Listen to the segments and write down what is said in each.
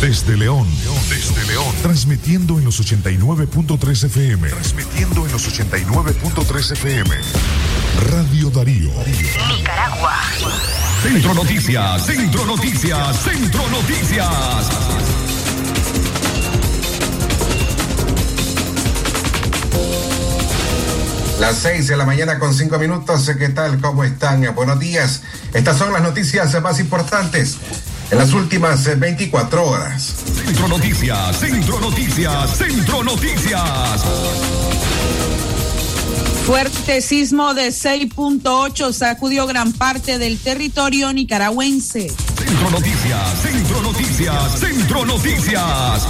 Desde León, desde León, transmitiendo en los 89.3 FM. Transmitiendo en los 89.3 FM. Radio Darío. Nicaragua. Centro Noticias, Centro Noticias, Centro Noticias. Las seis de la mañana con cinco minutos. ¿Qué tal? ¿Cómo están? Buenos días. Estas son las noticias más importantes en las últimas 24 horas. Centro Noticias, Centro Noticias, Centro Noticias. Fuerte sismo de 6.8 sacudió gran parte del territorio nicaragüense. Centro Noticias, Centro Noticias, Centro Noticias.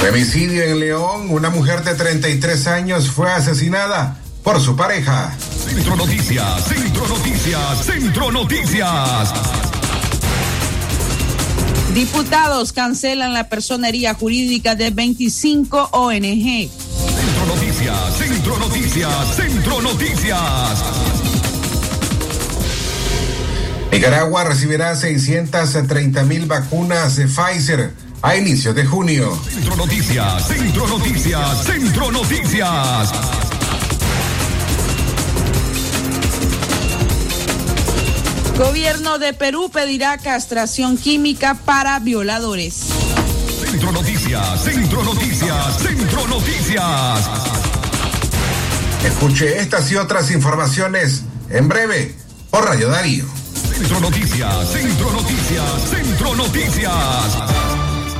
Femicidio en León. Una mujer de 33 años fue asesinada por su pareja. Centro Noticias, Centro Noticias, Centro Noticias. Diputados cancelan la personería jurídica de 25 ONG. Centro Noticias, Centro Noticias, Centro Noticias. Nicaragua recibirá 630 mil vacunas de Pfizer a inicios de junio. Centro Noticias, Centro Noticias, Centro Noticias. Gobierno de Perú pedirá castración química para violadores. Centro Noticias, Centro Noticias, Centro Noticias. Escuche estas y otras informaciones en breve por Radio Darío. Centro Noticias, Centro Noticias, Centro Noticias.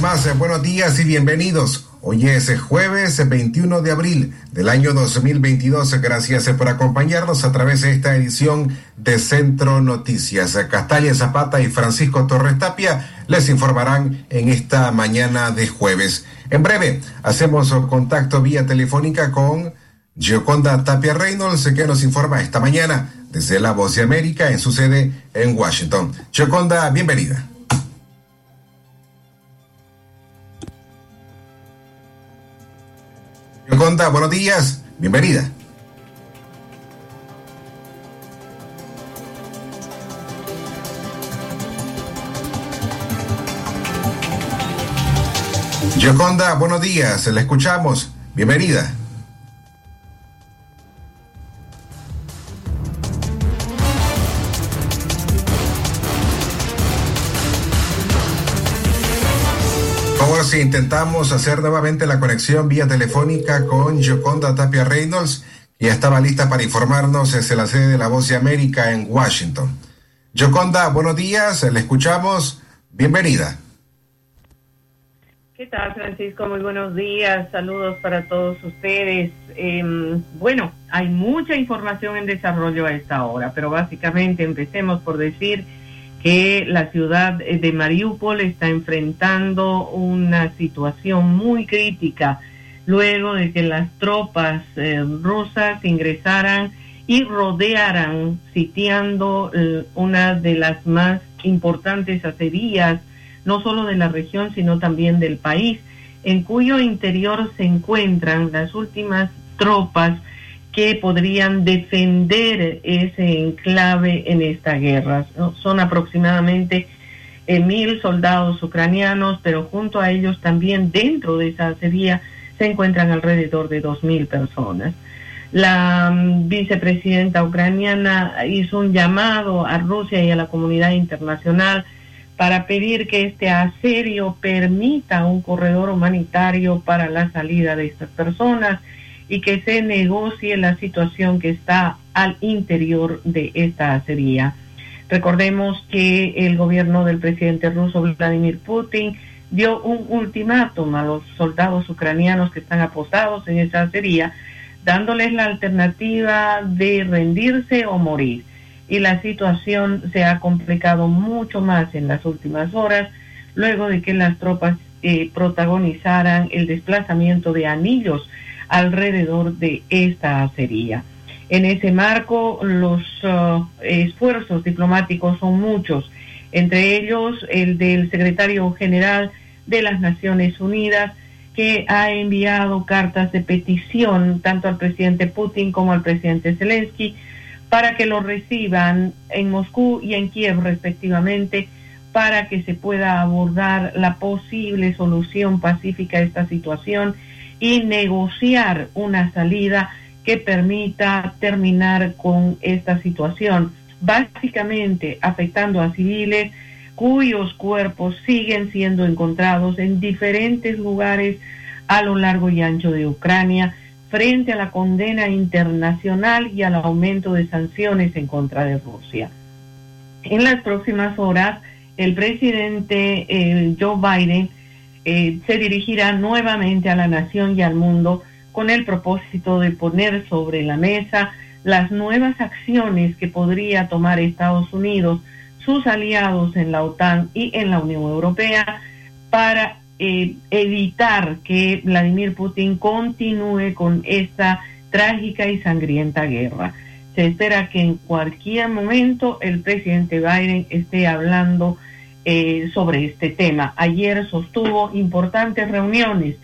Más, eh, buenos días y bienvenidos. Hoy es eh, jueves 21 de abril del año 2022. Gracias eh, por acompañarnos a través de esta edición de Centro Noticias. Castalia Zapata y Francisco Torres Tapia les informarán en esta mañana de jueves. En breve, hacemos contacto vía telefónica con Gioconda Tapia Reynolds, que nos informa esta mañana desde La Voz de América en su sede en Washington. Gioconda, bienvenida. Gioconda, buenos días, bienvenida. Gioconda, buenos días, la escuchamos, bienvenida. Intentamos hacer nuevamente la conexión vía telefónica con Joconda Tapia Reynolds, que ya estaba lista para informarnos desde la sede de La Voz de América en Washington. Joconda, buenos días, le escuchamos, bienvenida. ¿Qué tal, Francisco? Muy buenos días, saludos para todos ustedes. Eh, bueno, hay mucha información en desarrollo a esta hora, pero básicamente empecemos por decir que la ciudad de Mariupol está enfrentando una situación muy crítica luego de que las tropas eh, rusas ingresaran y rodearan, sitiando eh, una de las más importantes acerías, no solo de la región, sino también del país, en cuyo interior se encuentran las últimas tropas que podrían defender ese enclave en esta guerra. Son aproximadamente eh, mil soldados ucranianos, pero junto a ellos también dentro de esa acería se encuentran alrededor de dos mil personas. La um, vicepresidenta ucraniana hizo un llamado a Rusia y a la comunidad internacional para pedir que este asedio permita un corredor humanitario para la salida de estas personas y que se negocie la situación que está al interior de esta acería. Recordemos que el gobierno del presidente ruso Vladimir Putin dio un ultimátum a los soldados ucranianos que están apostados en esa acería, dándoles la alternativa de rendirse o morir. y la situación se ha complicado mucho más en las últimas horas luego de que las tropas eh, protagonizaran el desplazamiento de anillos alrededor de esta acería. En ese marco, los uh, esfuerzos diplomáticos son muchos, entre ellos el del secretario general de las Naciones Unidas, que ha enviado cartas de petición tanto al presidente Putin como al presidente Zelensky para que lo reciban en Moscú y en Kiev respectivamente para que se pueda abordar la posible solución pacífica a esta situación y negociar una salida que permita terminar con esta situación, básicamente afectando a civiles cuyos cuerpos siguen siendo encontrados en diferentes lugares a lo largo y ancho de Ucrania frente a la condena internacional y al aumento de sanciones en contra de Rusia. En las próximas horas, el presidente Joe Biden eh, se dirigirá nuevamente a la nación y al mundo con el propósito de poner sobre la mesa las nuevas acciones que podría tomar Estados Unidos, sus aliados en la OTAN y en la Unión Europea para eh, evitar que Vladimir Putin continúe con esta trágica y sangrienta guerra. Se espera que en cualquier momento el presidente Biden esté hablando eh, sobre este tema. Ayer sostuvo importantes reuniones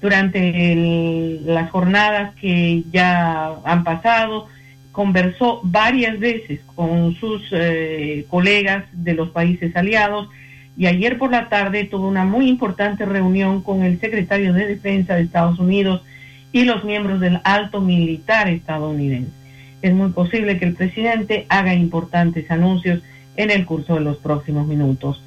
durante las jornadas que ya han pasado, conversó varias veces con sus eh, colegas de los países aliados y ayer por la tarde tuvo una muy importante reunión con el secretario de Defensa de Estados Unidos y los miembros del alto militar estadounidense. Es muy posible que el presidente haga importantes anuncios en el curso de los próximos minutos.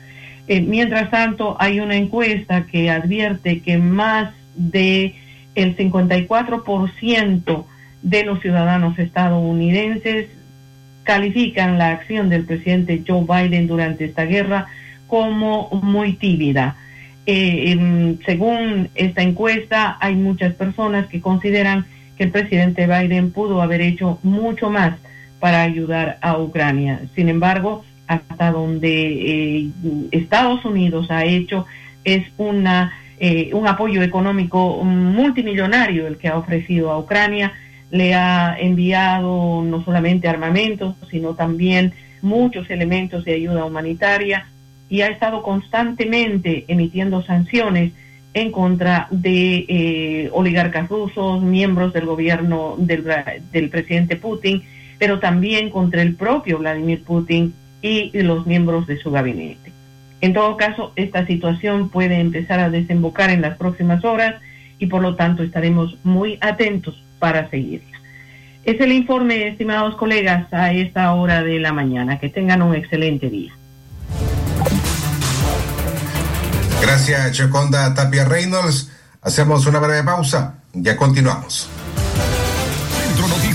Eh, mientras tanto, hay una encuesta que advierte que más de el 54% de los ciudadanos estadounidenses califican la acción del presidente Joe Biden durante esta guerra como muy tímida. Eh, según esta encuesta, hay muchas personas que consideran que el presidente Biden pudo haber hecho mucho más para ayudar a Ucrania. Sin embargo, hasta donde eh, Estados Unidos ha hecho es una eh, un apoyo económico multimillonario el que ha ofrecido a Ucrania. Le ha enviado no solamente armamentos sino también muchos elementos de ayuda humanitaria y ha estado constantemente emitiendo sanciones en contra de eh, oligarcas rusos, miembros del gobierno del, del presidente Putin, pero también contra el propio Vladimir Putin y los miembros de su gabinete. En todo caso, esta situación puede empezar a desembocar en las próximas horas y por lo tanto estaremos muy atentos para seguirla. Es el informe, estimados colegas, a esta hora de la mañana. Que tengan un excelente día. Gracias, Choconda Tapia Reynolds. Hacemos una breve pausa. Ya continuamos.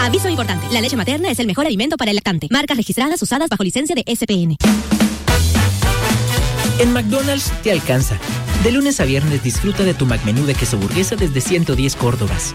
Aviso importante, la leche materna es el mejor alimento para el lactante. Marcas registradas usadas bajo licencia de SPN. En McDonald's te alcanza. De lunes a viernes disfruta de tu McMenú de queso burguesa desde 110 Córdobas.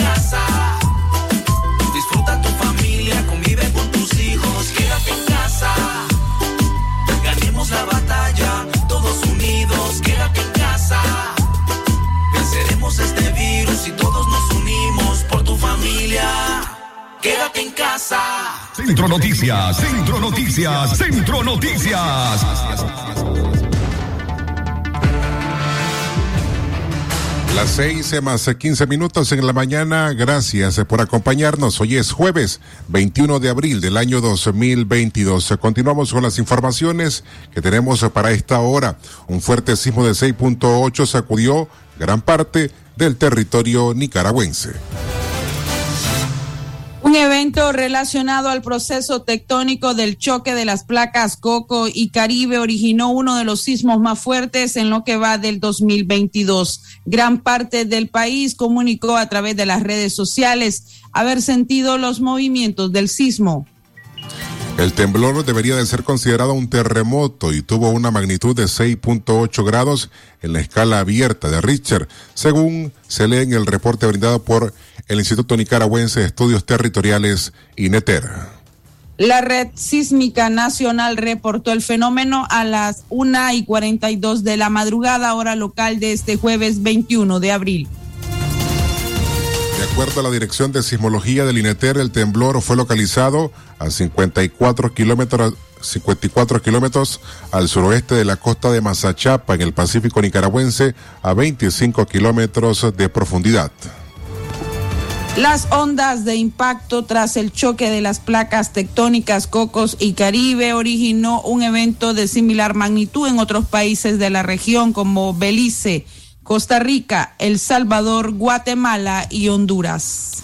Quédate en casa. Centro Noticias, Centro Noticias, Centro Noticias. Las seis más quince minutos en la mañana. Gracias por acompañarnos. Hoy es jueves 21 de abril del año 2022. Continuamos con las informaciones que tenemos para esta hora. Un fuerte sismo de 6.8 sacudió gran parte del territorio nicaragüense. Un evento relacionado al proceso tectónico del choque de las placas Coco y Caribe originó uno de los sismos más fuertes en lo que va del 2022. Gran parte del país comunicó a través de las redes sociales haber sentido los movimientos del sismo. El temblor debería de ser considerado un terremoto y tuvo una magnitud de 6.8 grados en la escala abierta de Richter, según se lee en el reporte brindado por el Instituto Nicaragüense de Estudios Territoriales, INETER. La red sísmica nacional reportó el fenómeno a las 1 y 42 de la madrugada, hora local de este jueves 21 de abril. De acuerdo a la Dirección de Sismología del INETER, el temblor fue localizado a 54 kilómetros 54 kilómetros al suroeste de la costa de Mazachapa, en el Pacífico nicaragüense, a 25 kilómetros de profundidad. Las ondas de impacto tras el choque de las placas tectónicas Cocos y Caribe originó un evento de similar magnitud en otros países de la región como Belice, Costa Rica, El Salvador, Guatemala y Honduras.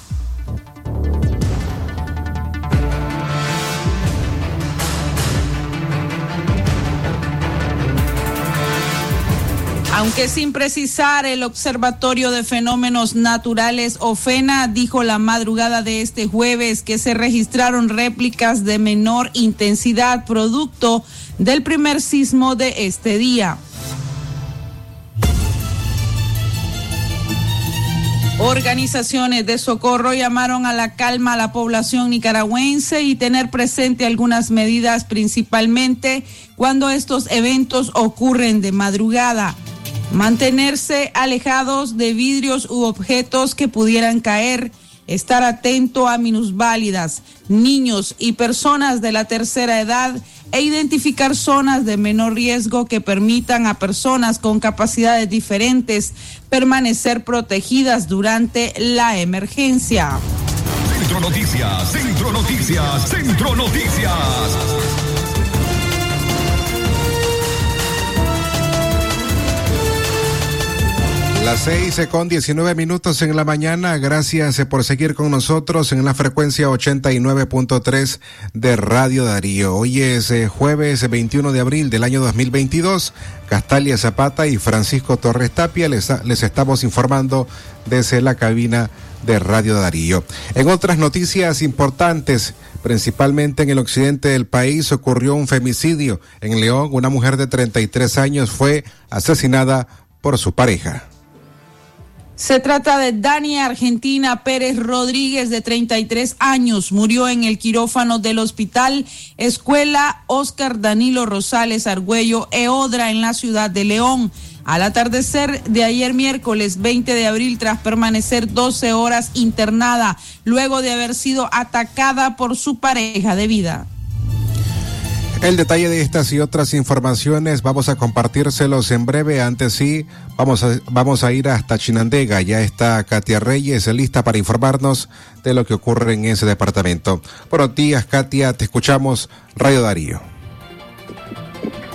Aunque sin precisar, el Observatorio de Fenómenos Naturales OFENA dijo la madrugada de este jueves que se registraron réplicas de menor intensidad producto del primer sismo de este día. Organizaciones de socorro llamaron a la calma a la población nicaragüense y tener presente algunas medidas principalmente cuando estos eventos ocurren de madrugada. Mantenerse alejados de vidrios u objetos que pudieran caer. Estar atento a minusválidas, niños y personas de la tercera edad e identificar zonas de menor riesgo que permitan a personas con capacidades diferentes permanecer protegidas durante la emergencia. Centro Noticias, Centro Noticias, Centro Noticias. Las seis con diecinueve minutos en la mañana. Gracias por seguir con nosotros en la frecuencia 89.3 de Radio Darío. Hoy es eh, jueves 21 de abril del año 2022. Castalia Zapata y Francisco Torres Tapia les, les estamos informando desde la cabina de Radio Darío. En otras noticias importantes, principalmente en el occidente del país, ocurrió un femicidio. En León, una mujer de 33 años fue asesinada por su pareja. Se trata de Dani Argentina Pérez Rodríguez, de 33 años. Murió en el quirófano del Hospital Escuela Oscar Danilo Rosales Argüello, Eodra, en la ciudad de León. Al atardecer de ayer miércoles 20 de abril, tras permanecer 12 horas internada, luego de haber sido atacada por su pareja de vida. El detalle de estas y otras informaciones vamos a compartírselos en breve. Antes sí, vamos a, vamos a ir hasta Chinandega. Ya está Katia Reyes lista para informarnos de lo que ocurre en ese departamento. Buenos días, Katia. Te escuchamos. Radio Darío.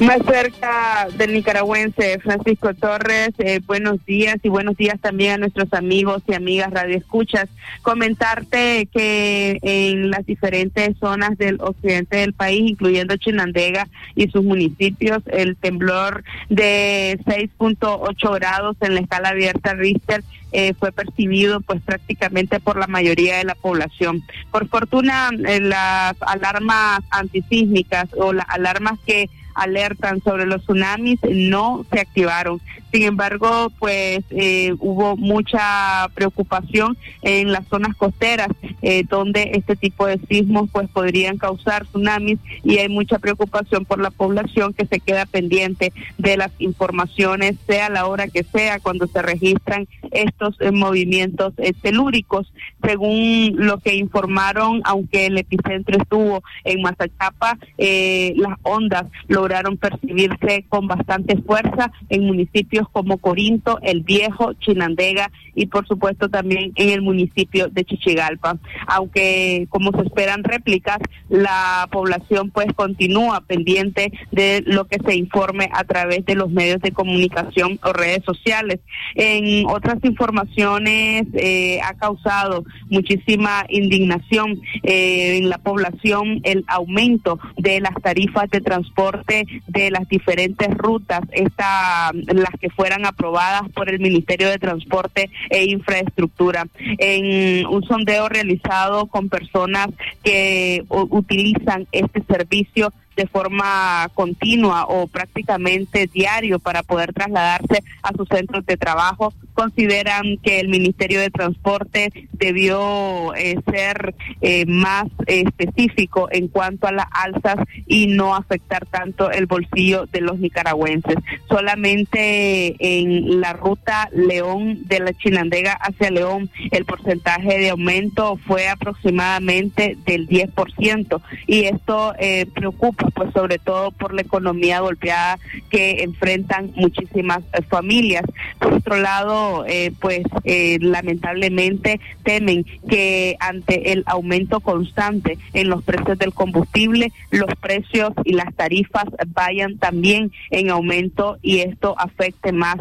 Más cerca del nicaragüense Francisco Torres, eh, buenos días y buenos días también a nuestros amigos y amigas radioescuchas. Comentarte que en las diferentes zonas del occidente del país, incluyendo Chinandega y sus municipios, el temblor de 6.8 grados en la escala abierta Richter eh, fue percibido pues prácticamente por la mayoría de la población. Por fortuna, eh, las alarmas antisísmicas o las alarmas que alertan sobre los tsunamis no se activaron. Sin embargo, pues eh, hubo mucha preocupación en las zonas costeras eh, donde este tipo de sismos pues podrían causar tsunamis y hay mucha preocupación por la población que se queda pendiente de las informaciones, sea la hora que sea, cuando se registran estos eh, movimientos telúricos. Según lo que informaron, aunque el epicentro estuvo en Mazachapa, las ondas lograron percibirse con bastante fuerza en municipios como Corinto, El Viejo, Chinandega y por supuesto también en el municipio de Chichigalpa. Aunque como se esperan réplicas, la población pues continúa pendiente de lo que se informe a través de los medios de comunicación o redes sociales. En otras informaciones eh, ha causado muchísima indignación eh, en la población el aumento de las tarifas de transporte de las diferentes rutas, esta, las que fueran aprobadas por el Ministerio de Transporte e Infraestructura. En un sondeo realizado con personas que utilizan este servicio, de forma continua o prácticamente diario para poder trasladarse a sus centros de trabajo. Consideran que el Ministerio de Transporte debió eh, ser eh, más específico en cuanto a las alzas y no afectar tanto el bolsillo de los nicaragüenses. Solamente en la ruta León de la Chinandega hacia León el porcentaje de aumento fue aproximadamente del 10% y esto eh, preocupa pues sobre todo por la economía golpeada que enfrentan muchísimas eh, familias. Por otro lado, eh, pues eh, lamentablemente temen que ante el aumento constante en los precios del combustible, los precios y las tarifas vayan también en aumento y esto afecte más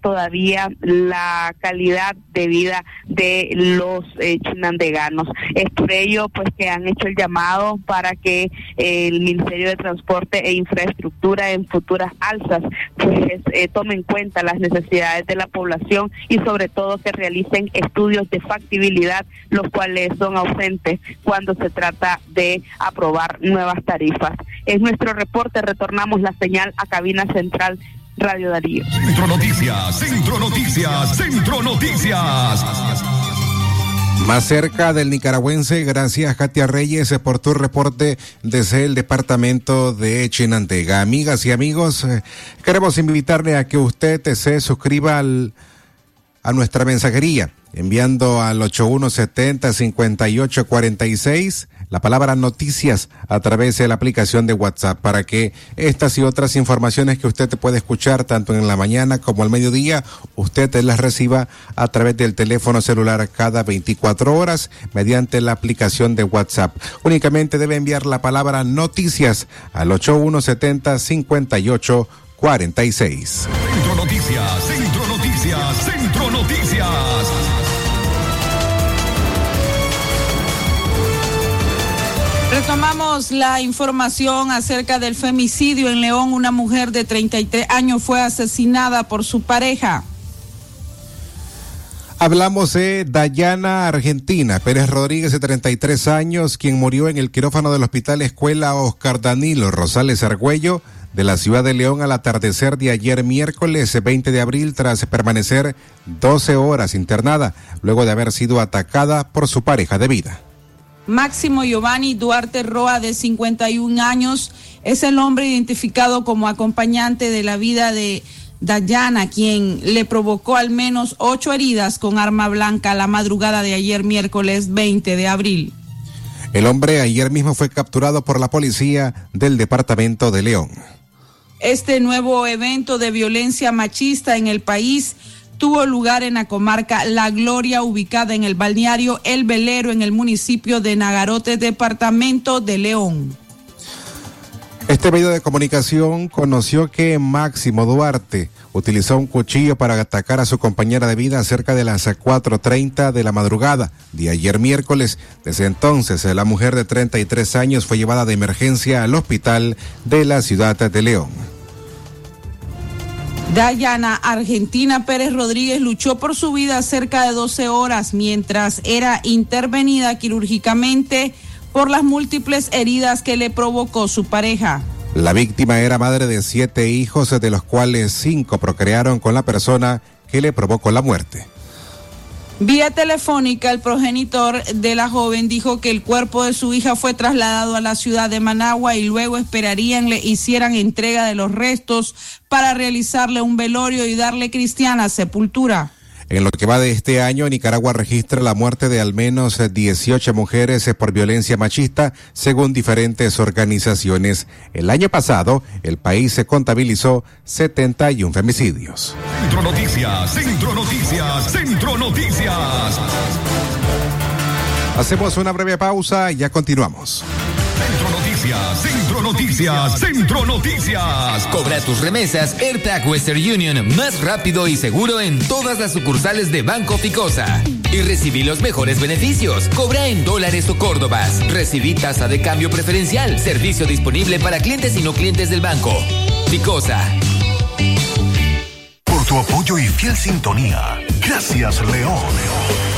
todavía la calidad de vida de los chinandeganos. Es por ello pues que han hecho el llamado para que el Ministerio de Transporte e Infraestructura en futuras alzas, pues eh, tomen en cuenta las necesidades de la población y sobre todo que realicen estudios de factibilidad, los cuales son ausentes cuando se trata de aprobar nuevas tarifas. Es nuestro reporte, retornamos la señal a cabina central Radio Darío. Centro Noticias, Centro Noticias, Centro Noticias. Más cerca del nicaragüense, gracias Katia Reyes por tu reporte desde el departamento de Chinantega. Amigas y amigos, eh, queremos invitarle a que usted se suscriba al, a nuestra mensajería enviando al 8170-5846 la palabra noticias a través de la aplicación de WhatsApp para que estas y otras informaciones que usted puede escuchar tanto en la mañana como al mediodía, usted las reciba a través del teléfono celular cada 24 horas mediante la aplicación de WhatsApp. Únicamente debe enviar la palabra noticias al 8170-5846. Centro Noticias, Centro Noticias, Centro Noticias. Retomamos la información acerca del femicidio en León. Una mujer de 33 años fue asesinada por su pareja. Hablamos de Dayana Argentina, Pérez Rodríguez de 33 años, quien murió en el quirófano del Hospital Escuela Oscar Danilo Rosales Argüello de la ciudad de León al atardecer de ayer miércoles 20 de abril tras permanecer 12 horas internada luego de haber sido atacada por su pareja de vida. Máximo Giovanni Duarte Roa, de 51 años, es el hombre identificado como acompañante de la vida de Dayana, quien le provocó al menos ocho heridas con arma blanca la madrugada de ayer miércoles 20 de abril. El hombre ayer mismo fue capturado por la policía del departamento de León. Este nuevo evento de violencia machista en el país tuvo lugar en la comarca La Gloria, ubicada en el balneario El Velero, en el municipio de Nagarote, departamento de León. Este medio de comunicación conoció que Máximo Duarte utilizó un cuchillo para atacar a su compañera de vida cerca de las 4.30 de la madrugada de ayer miércoles. Desde entonces, la mujer de 33 años fue llevada de emergencia al hospital de la ciudad de León. Dayana Argentina Pérez Rodríguez luchó por su vida cerca de 12 horas mientras era intervenida quirúrgicamente por las múltiples heridas que le provocó su pareja. La víctima era madre de siete hijos, de los cuales cinco procrearon con la persona que le provocó la muerte. Vía telefónica, el progenitor de la joven dijo que el cuerpo de su hija fue trasladado a la ciudad de Managua y luego esperarían le hicieran entrega de los restos para realizarle un velorio y darle cristiana sepultura. En lo que va de este año, Nicaragua registra la muerte de al menos 18 mujeres por violencia machista, según diferentes organizaciones. El año pasado, el país se contabilizó 71 femicidios. Centro Noticias, Centro Noticias, Centro Noticias. Hacemos una breve pausa y ya continuamos. Centro Noticias, Centro Noticias, Centro Noticias. Cobra tus remesas AirTag Western Union más rápido y seguro en todas las sucursales de Banco Ficosa. Y recibí los mejores beneficios. Cobra en dólares o córdobas. Recibí tasa de cambio preferencial. Servicio disponible para clientes y no clientes del banco. Ficosa. Por tu apoyo y fiel sintonía. Gracias, León.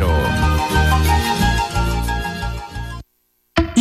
Romero.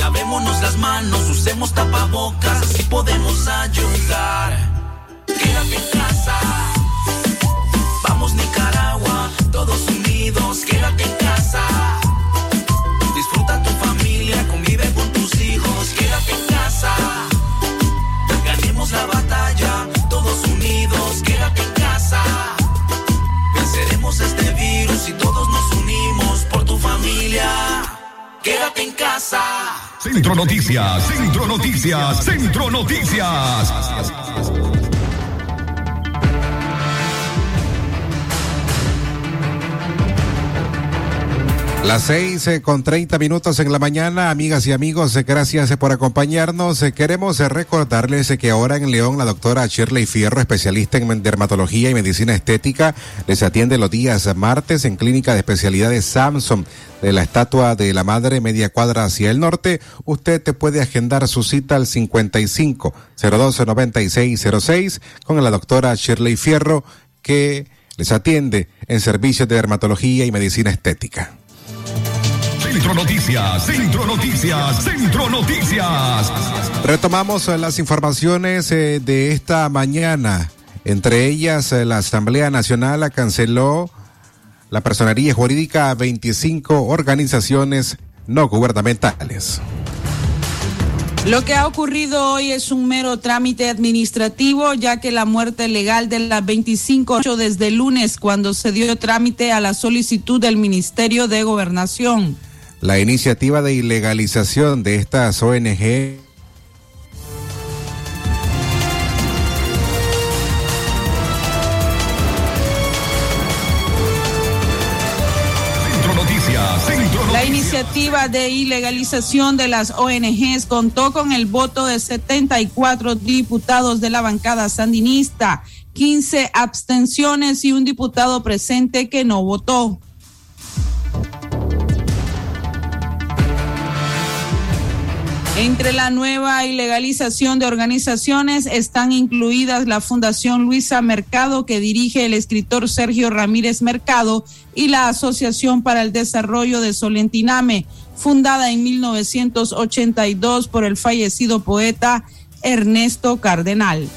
Lavémonos las manos, usemos tapabocas, así podemos ayudar. Quédate en casa. Centro Noticias, Centro Noticias. Las seis eh, con treinta minutos en la mañana, amigas y amigos, eh, gracias eh, por acompañarnos. Queremos recordarles que ahora en León la doctora Shirley Fierro, especialista en dermatología y medicina estética, les atiende los días martes en Clínica de Especialidades Samsung de la Estatua de la Madre, media cuadra hacia el norte. Usted te puede agendar su cita al 55 02 9606 con la doctora Shirley Fierro que les atiende en servicios de dermatología y medicina estética. Centro Noticias, Centro Noticias, Centro Noticias. Retomamos eh, las informaciones eh, de esta mañana. Entre ellas, eh, la Asamblea Nacional canceló la personería jurídica a 25 organizaciones no gubernamentales. Lo que ha ocurrido hoy es un mero trámite administrativo, ya que la muerte legal de las 25 desde el lunes, cuando se dio trámite a la solicitud del Ministerio de Gobernación. La iniciativa de ilegalización de estas ONG iniciativa de ilegalización de las ONGs contó con el voto de 74 diputados de la bancada sandinista, 15 abstenciones y un diputado presente que no votó. Entre la nueva ilegalización de organizaciones están incluidas la Fundación Luisa Mercado, que dirige el escritor Sergio Ramírez Mercado, y la Asociación para el Desarrollo de Solentiname, fundada en 1982 por el fallecido poeta Ernesto Cardenal.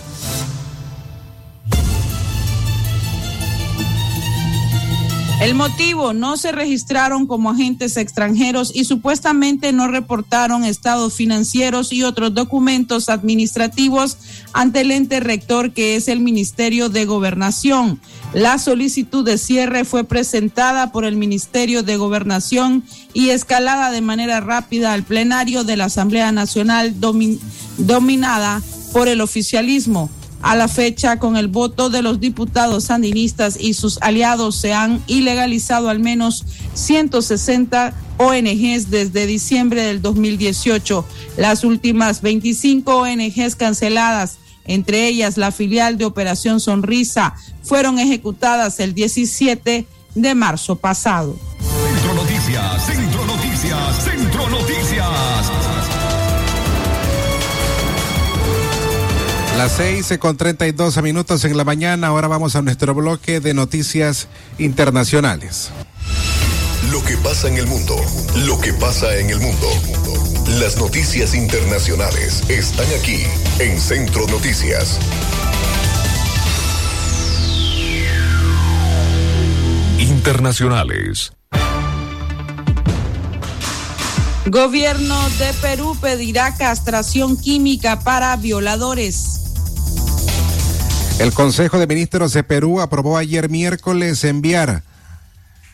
El motivo, no se registraron como agentes extranjeros y supuestamente no reportaron estados financieros y otros documentos administrativos ante el ente rector que es el Ministerio de Gobernación. La solicitud de cierre fue presentada por el Ministerio de Gobernación y escalada de manera rápida al plenario de la Asamblea Nacional dominada por el oficialismo. A la fecha, con el voto de los diputados sandinistas y sus aliados, se han ilegalizado al menos 160 ONGs desde diciembre del 2018. Las últimas 25 ONGs canceladas, entre ellas la filial de Operación Sonrisa, fueron ejecutadas el 17 de marzo pasado. Centro Noticias, Centro Noticias, Centro Noticias. Las seis con treinta y dos minutos en la mañana. Ahora vamos a nuestro bloque de noticias internacionales. Lo que pasa en el mundo, lo que pasa en el mundo. Las noticias internacionales están aquí en Centro Noticias. Internacionales. Gobierno de Perú pedirá castración química para violadores. El Consejo de Ministros de Perú aprobó ayer miércoles enviar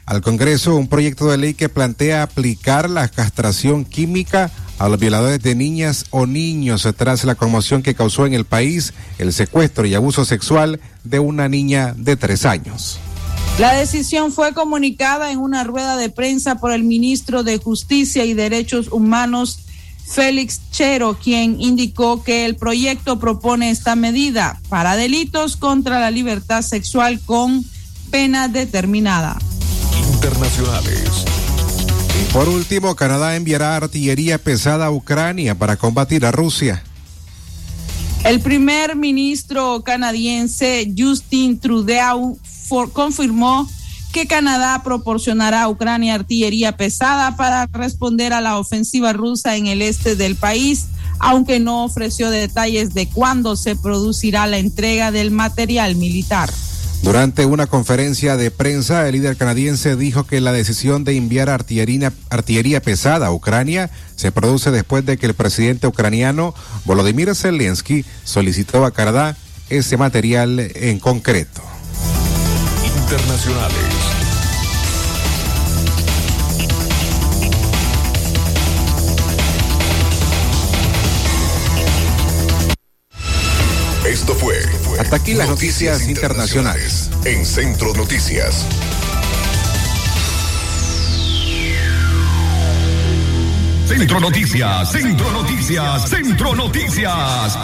al Congreso un proyecto de ley que plantea aplicar la castración química a los violadores de niñas o niños tras la conmoción que causó en el país el secuestro y abuso sexual de una niña de tres años. La decisión fue comunicada en una rueda de prensa por el ministro de Justicia y Derechos Humanos Félix Chero, quien indicó que el proyecto propone esta medida para delitos contra la libertad sexual con pena determinada. Internacionales. Y por último, Canadá enviará artillería pesada a Ucrania para combatir a Rusia. El primer ministro canadiense Justin Trudeau confirmó que Canadá proporcionará a Ucrania artillería pesada para responder a la ofensiva rusa en el este del país, aunque no ofreció detalles de cuándo se producirá la entrega del material militar. Durante una conferencia de prensa, el líder canadiense dijo que la decisión de enviar artillería, artillería, pesada a Ucrania se produce después de que el presidente ucraniano Volodymyr Zelensky solicitó a Canadá ese material en concreto internacionales. Esto fue. Hasta aquí las noticias, internacionales. En Centro Noticias, Centro Noticias, Centro Noticias. Centro Noticias.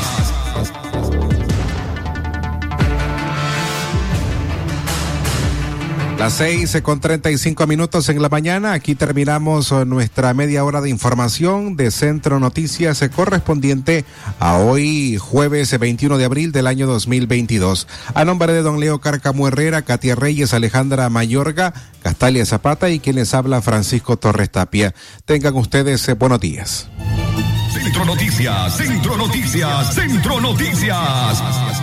Las seis con treinta y cinco minutos en la mañana. Aquí terminamos eh, nuestra media hora de información de Centro Noticias eh, correspondiente a hoy, jueves 21 de abril del año 2022. A nombre de don Leo Carcamo Herrera, Katia Reyes, Alejandra Mayorga, Castalia Zapata y quien les habla Francisco Torres Tapia. Tengan ustedes eh, buenos días. Centro Noticias, Centro Noticias, Centro Noticias.